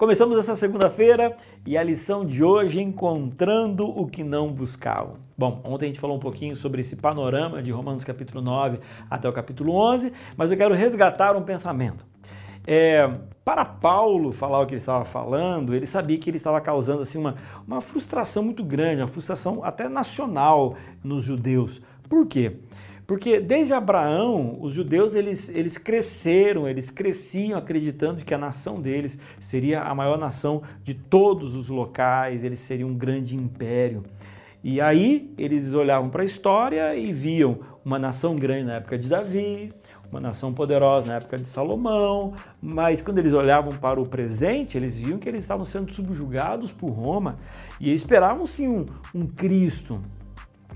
Começamos essa segunda-feira e a lição de hoje encontrando o que não buscavam. Bom, ontem a gente falou um pouquinho sobre esse panorama de Romanos capítulo 9 até o capítulo 11, mas eu quero resgatar um pensamento. É, para Paulo falar o que ele estava falando, ele sabia que ele estava causando assim, uma, uma frustração muito grande, uma frustração até nacional nos judeus. Por quê? Porque desde Abraão, os judeus eles, eles cresceram, eles cresciam acreditando que a nação deles seria a maior nação de todos os locais, eles seriam um grande império. E aí eles olhavam para a história e viam uma nação grande na época de Davi, uma nação poderosa na época de Salomão, mas quando eles olhavam para o presente, eles viam que eles estavam sendo subjugados por Roma e esperavam sim um, um Cristo,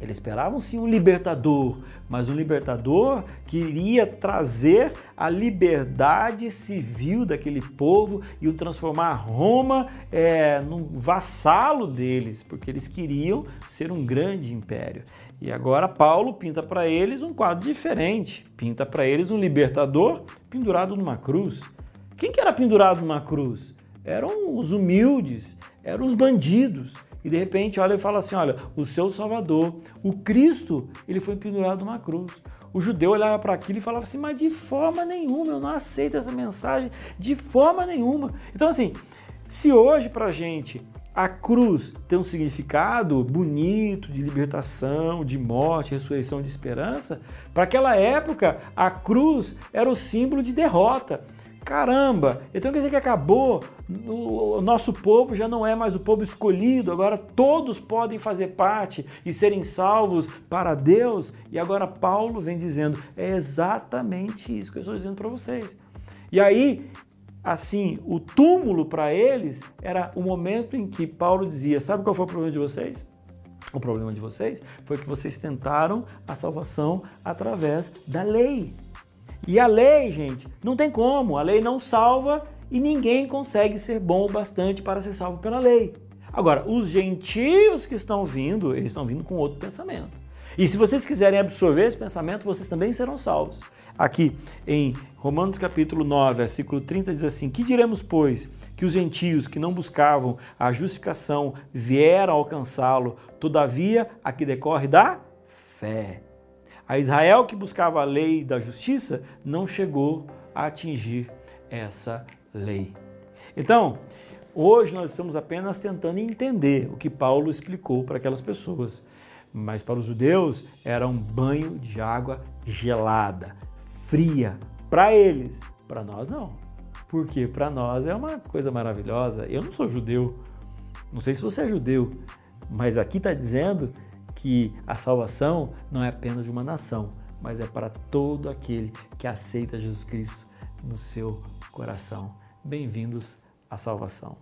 eles esperavam sim um libertador, mas um libertador que iria trazer a liberdade civil daquele povo e o transformar Roma é, num vassalo deles, porque eles queriam ser um grande império. E agora Paulo pinta para eles um quadro diferente, pinta para eles um libertador pendurado numa cruz. Quem que era pendurado numa cruz? Eram os humildes, eram os bandidos, e de repente olha e fala assim: olha, o seu Salvador, o Cristo, ele foi pendurado numa cruz. O judeu olhava para aquilo e falava assim: mas de forma nenhuma, eu não aceito essa mensagem, de forma nenhuma. Então, assim, se hoje para a gente a cruz tem um significado bonito de libertação, de morte, ressurreição, de esperança, para aquela época a cruz era o símbolo de derrota. Caramba, então quer dizer que acabou, o nosso povo já não é mais o povo escolhido, agora todos podem fazer parte e serem salvos para Deus. E agora Paulo vem dizendo: é exatamente isso que eu estou dizendo para vocês. E aí, assim, o túmulo para eles era o momento em que Paulo dizia: sabe qual foi o problema de vocês? O problema de vocês foi que vocês tentaram a salvação através da lei. E a lei, gente, não tem como. A lei não salva e ninguém consegue ser bom o bastante para ser salvo pela lei. Agora, os gentios que estão vindo, eles estão vindo com outro pensamento. E se vocês quiserem absorver esse pensamento, vocês também serão salvos. Aqui em Romanos capítulo 9, versículo 30 diz assim: "Que diremos, pois, que os gentios que não buscavam a justificação vieram alcançá-lo, todavia a que decorre da fé." A Israel que buscava a lei da justiça não chegou a atingir essa lei. Então, hoje nós estamos apenas tentando entender o que Paulo explicou para aquelas pessoas. Mas para os judeus era um banho de água gelada, fria, para eles. Para nós não. Porque para nós é uma coisa maravilhosa. Eu não sou judeu. Não sei se você é judeu, mas aqui está dizendo que a salvação não é apenas de uma nação, mas é para todo aquele que aceita Jesus Cristo no seu coração. Bem-vindos à salvação.